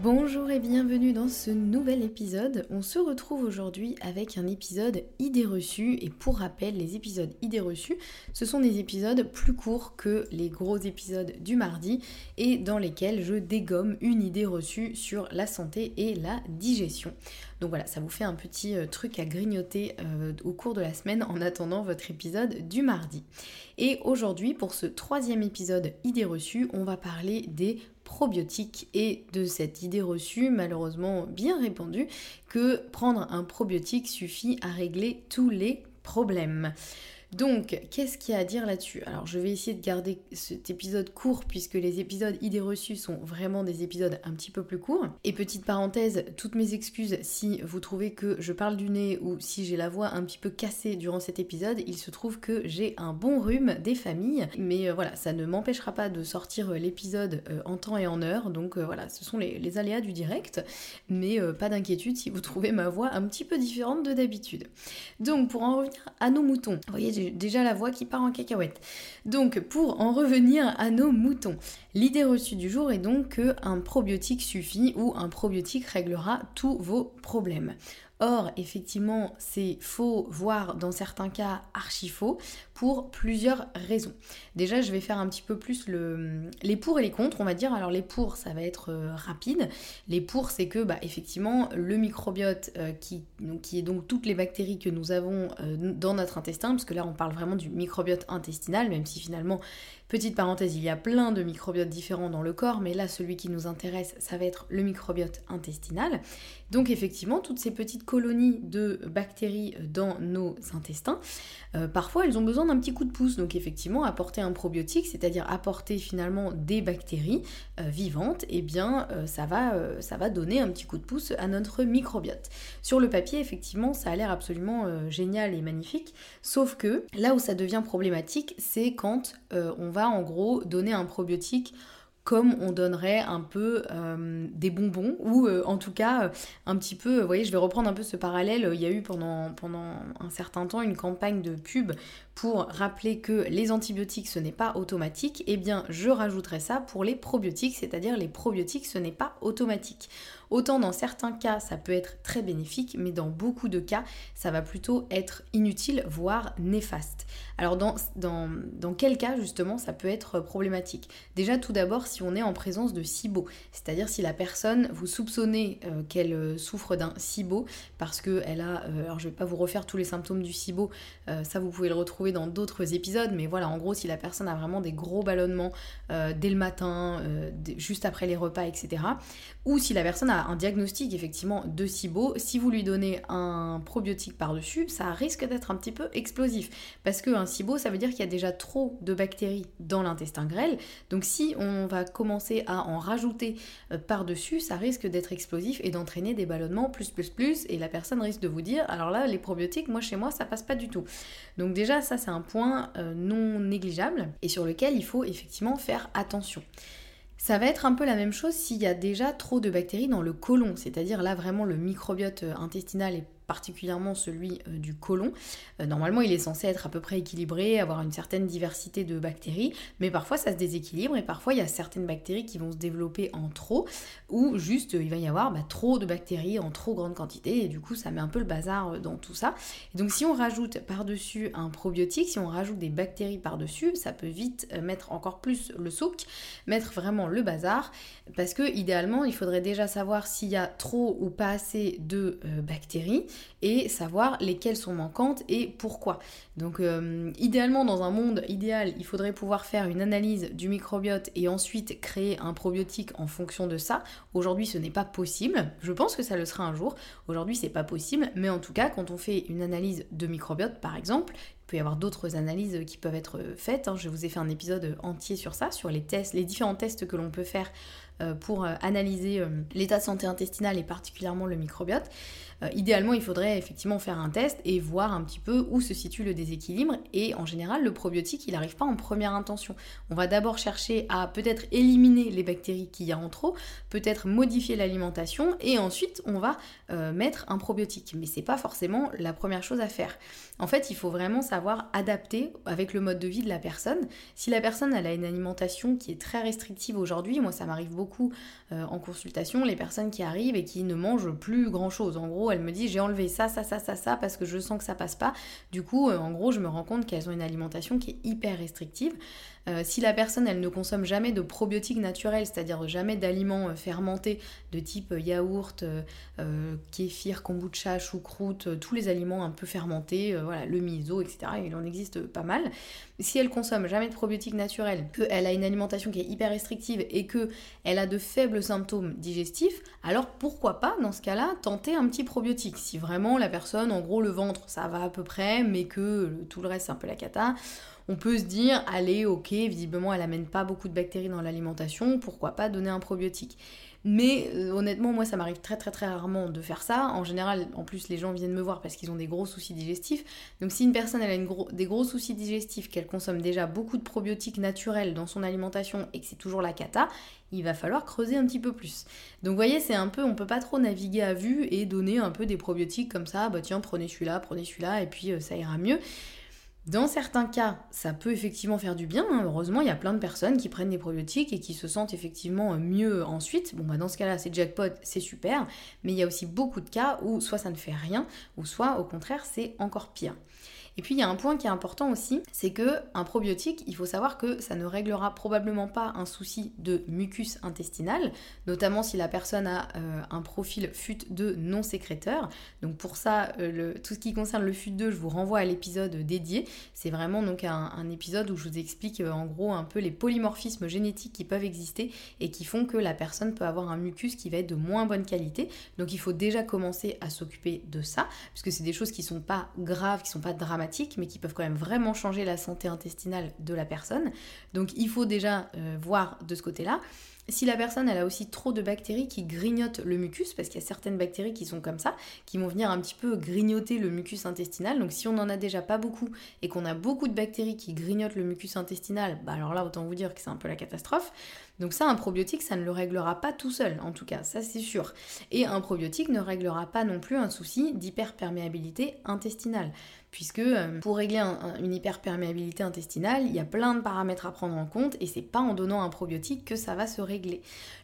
Bonjour et bienvenue dans ce nouvel épisode. On se retrouve aujourd'hui avec un épisode idées reçues et pour rappel, les épisodes idées reçues, ce sont des épisodes plus courts que les gros épisodes du mardi et dans lesquels je dégomme une idée reçue sur la santé et la digestion. Donc voilà, ça vous fait un petit euh, truc à grignoter euh, au cours de la semaine en attendant votre épisode du mardi. Et aujourd'hui, pour ce troisième épisode idées reçues, on va parler des probiotiques et de cette idée reçue, malheureusement bien répandue, que prendre un probiotique suffit à régler tous les problèmes. Donc, qu'est-ce qu'il y a à dire là-dessus? Alors, je vais essayer de garder cet épisode court puisque les épisodes idées reçues sont vraiment des épisodes un petit peu plus courts. Et petite parenthèse, toutes mes excuses si vous trouvez que je parle du nez ou si j'ai la voix un petit peu cassée durant cet épisode, il se trouve que j'ai un bon rhume des familles. Mais euh, voilà, ça ne m'empêchera pas de sortir euh, l'épisode euh, en temps et en heure. Donc voilà, ce sont les, aléas du direct. Mais pas d'inquiétude si vous trouvez ma voix un petit peu différente de d'habitude. Donc, pour en revenir à nos moutons, vous voyez, déjà la voix qui part en cacahuète. Donc pour en revenir à nos moutons, l'idée reçue du jour est donc qu'un probiotique suffit ou un probiotique réglera tous vos problèmes. Or, effectivement, c'est faux, voire dans certains cas archi faux, pour plusieurs raisons. Déjà, je vais faire un petit peu plus le, les pour et les contre, on va dire. Alors, les pour, ça va être euh, rapide. Les pour, c'est que, bah, effectivement, le microbiote, euh, qui, qui est donc toutes les bactéries que nous avons euh, dans notre intestin, parce que là, on parle vraiment du microbiote intestinal, même si finalement, Petite parenthèse, il y a plein de microbiotes différents dans le corps, mais là, celui qui nous intéresse, ça va être le microbiote intestinal. Donc effectivement, toutes ces petites colonies de bactéries dans nos intestins, euh, parfois elles ont besoin d'un petit coup de pouce. Donc effectivement, apporter un probiotique, c'est-à-dire apporter finalement des bactéries euh, vivantes, eh bien euh, ça, va, ça va donner un petit coup de pouce à notre microbiote. Sur le papier, effectivement, ça a l'air absolument génial et magnifique, sauf que là où ça devient problématique, c'est quand on va en gros donner un probiotique comme on donnerait un peu euh, des bonbons ou euh, en tout cas euh, un petit peu, vous voyez, je vais reprendre un peu ce parallèle, il y a eu pendant, pendant un certain temps une campagne de pub pour rappeler que les antibiotiques ce n'est pas automatique, eh bien je rajouterais ça pour les probiotiques, c'est-à-dire les probiotiques ce n'est pas automatique. Autant dans certains cas, ça peut être très bénéfique, mais dans beaucoup de cas, ça va plutôt être inutile, voire néfaste. Alors dans, dans, dans quel cas justement ça peut être problématique? Déjà tout d'abord si on est en présence de SIBO, c'est-à-dire si la personne, vous soupçonnez euh, qu'elle euh, souffre d'un SIBO, parce qu'elle a, euh, alors je vais pas vous refaire tous les symptômes du SIBO, ça vous pouvez le retrouver dans d'autres épisodes, mais voilà, en gros, si la personne a vraiment des gros ballonnements euh, dès le matin, euh, juste après les repas, etc., ou si la personne a un diagnostic effectivement de SIBO, si vous lui donnez un probiotique par-dessus, ça risque d'être un petit peu explosif. Parce qu'un SIBO, ça veut dire qu'il y a déjà trop de bactéries dans l'intestin grêle. Donc si on va commencer à en rajouter euh, par-dessus, ça risque d'être explosif et d'entraîner des ballonnements plus plus plus. Et la personne risque de vous dire, alors là, les probiotiques, moi chez moi, ça passe pas du tout. Donc déjà, ça c'est un point euh, non négligeable et sur lequel il faut effectivement faire attention. Ça va être un peu la même chose s'il y a déjà trop de bactéries dans le côlon, c'est-à-dire là vraiment le microbiote euh, intestinal est particulièrement celui euh, du côlon. Euh, normalement, il est censé être à peu près équilibré, avoir une certaine diversité de bactéries, mais parfois ça se déséquilibre et parfois il y a certaines bactéries qui vont se développer en trop, ou juste il va y avoir bah, trop de bactéries en trop grande quantité et du coup ça met un peu le bazar euh, dans tout ça. donc si on rajoute par-dessus un probiotique, si on rajoute des bactéries par-dessus, ça peut vite mettre encore plus le souk, mettre vraiment le bazar, parce que idéalement il faudrait déjà savoir s'il y a trop ou pas assez de bactéries et savoir lesquelles sont manquantes et pourquoi. Donc euh, idéalement dans un monde idéal, il faudrait pouvoir faire une analyse du microbiote et ensuite créer un probiotique en fonction de ça. Aujourd'hui ce n'est pas possible. Je pense que ça le sera un jour. Aujourd'hui c'est pas possible, mais en tout cas quand on fait une analyse de microbiote par exemple, peut y avoir d'autres analyses qui peuvent être faites. Hein. Je vous ai fait un épisode entier sur ça, sur les tests, les différents tests que l'on peut faire euh, pour euh, analyser l'état de santé intestinale et particulièrement le microbiote. Euh, idéalement, il faudrait effectivement faire un test et voir un petit peu où se situe le déséquilibre. Et en général, le probiotique, il n'arrive pas en première intention. On va d'abord chercher à peut-être éliminer les bactéries qu'il y a en trop, peut-être modifier l'alimentation, et ensuite on va euh, mettre un probiotique. Mais c'est pas forcément la première chose à faire. En fait, il faut vraiment savoir adapter avec le mode de vie de la personne. Si la personne elle a une alimentation qui est très restrictive aujourd'hui, moi ça m'arrive beaucoup euh, en consultation, les personnes qui arrivent et qui ne mangent plus grand chose. En gros, elle me dit j'ai enlevé ça, ça, ça, ça, ça parce que je sens que ça passe pas. Du coup, euh, en gros, je me rends compte qu'elles ont une alimentation qui est hyper restrictive. Euh, si la personne elle ne consomme jamais de probiotiques naturels, c'est-à-dire jamais d'aliments fermentés de type yaourt, kéfir, kombucha, choucroute, tous les aliments un peu fermentés, voilà, le miso, etc. Il en existe pas mal. Si elle consomme jamais de probiotiques naturels, qu'elle a une alimentation qui est hyper restrictive et que elle a de faibles symptômes digestifs, alors pourquoi pas dans ce cas-là tenter un petit probiotique? Si vraiment la personne, en gros le ventre, ça va à peu près, mais que tout le reste c'est un peu la cata on peut se dire, allez, ok, visiblement elle amène pas beaucoup de bactéries dans l'alimentation, pourquoi pas donner un probiotique? Mais euh, honnêtement, moi, ça m'arrive très très très rarement de faire ça. En général, en plus, les gens viennent me voir parce qu'ils ont des gros soucis digestifs. Donc si une personne elle a des gros soucis digestifs, qu'elle consomme déjà beaucoup de probiotiques naturels dans son alimentation et que c'est toujours la cata, il va falloir creuser un petit peu plus. Donc vous voyez, c'est un peu, on peut pas trop naviguer à vue et donner un peu des probiotiques comme ça, bah tiens, prenez celui-là, prenez celui-là, et puis euh, ça ira mieux. Dans certains cas, ça peut effectivement faire du bien. Hein. Heureusement, il y a plein de personnes qui prennent des probiotiques et qui se sentent effectivement mieux ensuite. Bon, bah dans ce cas-là, c'est jackpot, c'est super. Mais il y a aussi beaucoup de cas où soit ça ne fait rien, ou soit au contraire, c'est encore pire. Et puis il y a un point qui est important aussi, c'est que un probiotique, il faut savoir que ça ne réglera probablement pas un souci de mucus intestinal, notamment si la personne a euh, un profil FUT2 non sécréteur. Donc pour ça, euh, tout ce qui concerne le FUT2, je vous renvoie à l'épisode dédié. C'est vraiment donc un, épisode où je vous explique euh, en gros un peu les polymorphismes génétiques qui peuvent exister et qui font que la personne peut avoir un mucus qui va être de moins bonne qualité. Donc il faut déjà commencer à s'occuper de ça, puisque c'est des choses qui sont pas graves, qui sont pas dramatiques mais qui peuvent quand même vraiment changer la santé intestinale de la personne. Donc il faut déjà euh, voir de ce côté-là. Si la personne elle a aussi trop de bactéries qui grignotent le mucus, parce qu'il y a certaines bactéries qui sont comme ça, qui vont venir un petit peu grignoter le mucus intestinal. Donc si on n'en a déjà pas beaucoup et qu'on a beaucoup de bactéries qui grignotent le mucus intestinal, bah alors là autant vous dire que c'est un peu la catastrophe. Donc ça, un probiotique, ça ne le réglera pas tout seul, en tout cas, ça c'est sûr. Et un probiotique ne réglera pas non plus un souci d'hyperperméabilité intestinale puisque euh, pour régler une hyperperméabilité intestinale, il y a plein de paramètres à prendre en compte et c'est pas en donnant un probiotique que ça va se régler.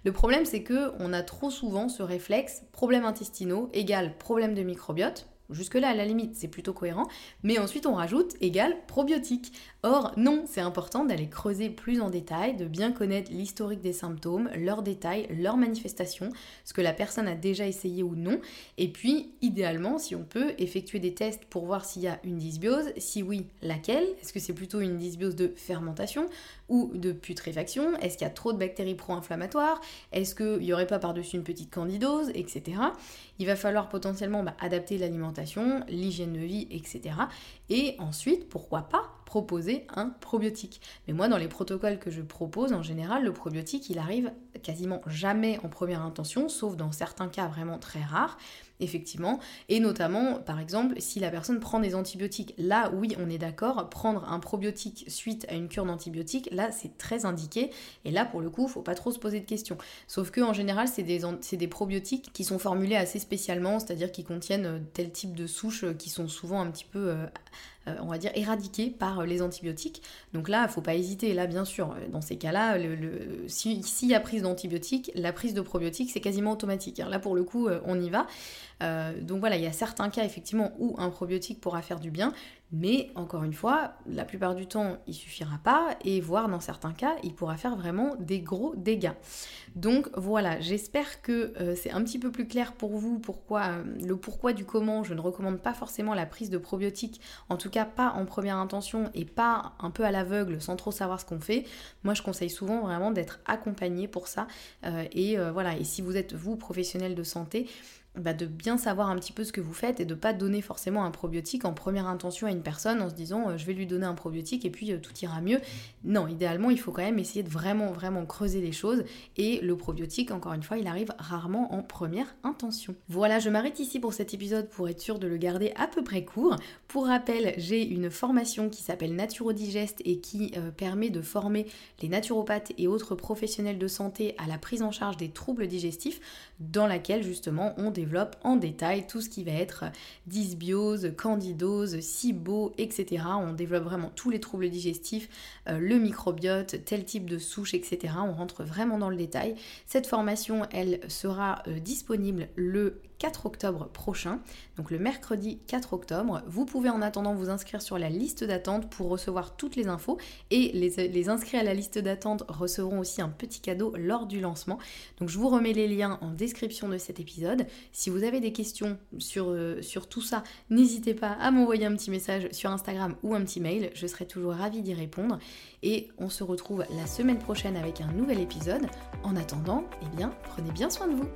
Le problème c'est que on a trop souvent ce réflexe problème intestinaux égale problème de microbiote Jusque-là, à la limite, c'est plutôt cohérent. Mais ensuite, on rajoute égal probiotique. Or, non, c'est important d'aller creuser plus en détail, de bien connaître l'historique des symptômes, leurs détails, leurs manifestations, ce que la personne a déjà essayé ou non. Et puis, idéalement, si on peut, effectuer des tests pour voir s'il y a une dysbiose. Si oui, laquelle? Est-ce que c'est plutôt une dysbiose de fermentation ou de putréfaction? Est-ce qu'il y a trop de bactéries pro-inflammatoires? Est-ce qu'il n'y aurait pas par-dessus une petite candidose, etc. Il va falloir potentiellement bah, adapter l'alimentation, l'hygiène de vie, etc. Et ensuite, pourquoi pas proposer un probiotique. Mais moi, dans les protocoles que je propose, en général, le probiotique, il arrive quasiment jamais en première intention, sauf dans certains cas vraiment très rares effectivement, et notamment, par exemple, si la personne prend des antibiotiques. Là, oui, on est d'accord, prendre un probiotique suite à une cure d'antibiotiques, là, c'est très indiqué, et là, pour le coup, faut pas trop se poser de questions. Sauf que, en général, c'est des, probiotiques qui sont formulés assez spécialement, c'est-à-dire qui contiennent tel type de souches qui sont souvent un petit peu euh, on va dire, éradiquées par les antibiotiques. Donc là, il faut pas hésiter. Là, bien sûr, dans ces cas-là, s'il y a prise d'antibiotiques, la prise de probiotiques, c'est quasiment automatique. Hein. Là, pour le coup, on y va. Euh, donc voilà, il y a certains cas effectivement où un probiotique pourra faire du bien, mais encore une fois, la plupart du temps, il suffira pas, et voire dans certains cas, il pourra faire vraiment des gros dégâts. Donc voilà, j'espère que euh, c'est un petit peu plus clair pour vous pourquoi, euh, le pourquoi du comment. Je ne recommande pas forcément la prise de probiotiques, en tout cas pas en première intention et pas un peu à l'aveugle sans trop savoir ce qu'on fait. Moi, je conseille souvent vraiment d'être accompagné pour ça. et voilà, et si vous êtes vous professionnel de santé, bah, de bien savoir un petit peu ce que vous faites et de pas donner forcément un probiotique en première intention à une personne en se disant euh, je vais lui donner un probiotique et puis euh, tout ira mieux. Non, idéalement il faut quand même essayer de vraiment vraiment creuser les choses et le probiotique encore une fois il arrive rarement en première intention. Voilà, je m'arrête ici pour cet épisode pour être sûr de le garder à peu près court. Pour rappel, j'ai une formation qui s'appelle Naturodigest et qui euh, permet de former les naturopathes et autres professionnels de santé à la prise en charge des troubles digestifs dans laquelle justement on en détail tout ce qui va être dysbiose, candidose, SIBO, etc. On développe vraiment tous les troubles digestifs, euh, le microbiote, tel type de souche, etc. On rentre vraiment dans le détail. Cette formation, elle sera euh, disponible le 4 octobre prochain, donc le mercredi 4 octobre. Vous pouvez en attendant vous inscrire sur la liste d'attente pour recevoir toutes les infos et les inscrits à la liste d'attente recevront aussi un petit cadeau lors du lancement. Donc je vous remets les liens en description de cet épisode. Si vous avez des questions sur, euh, sur tout ça, n'hésitez pas à m'envoyer un petit message sur Instagram ou un petit mail, je serai toujours ravie d'y répondre. Et on se retrouve la semaine prochaine avec un nouvel épisode. En attendant, eh bien, prenez bien soin de vous.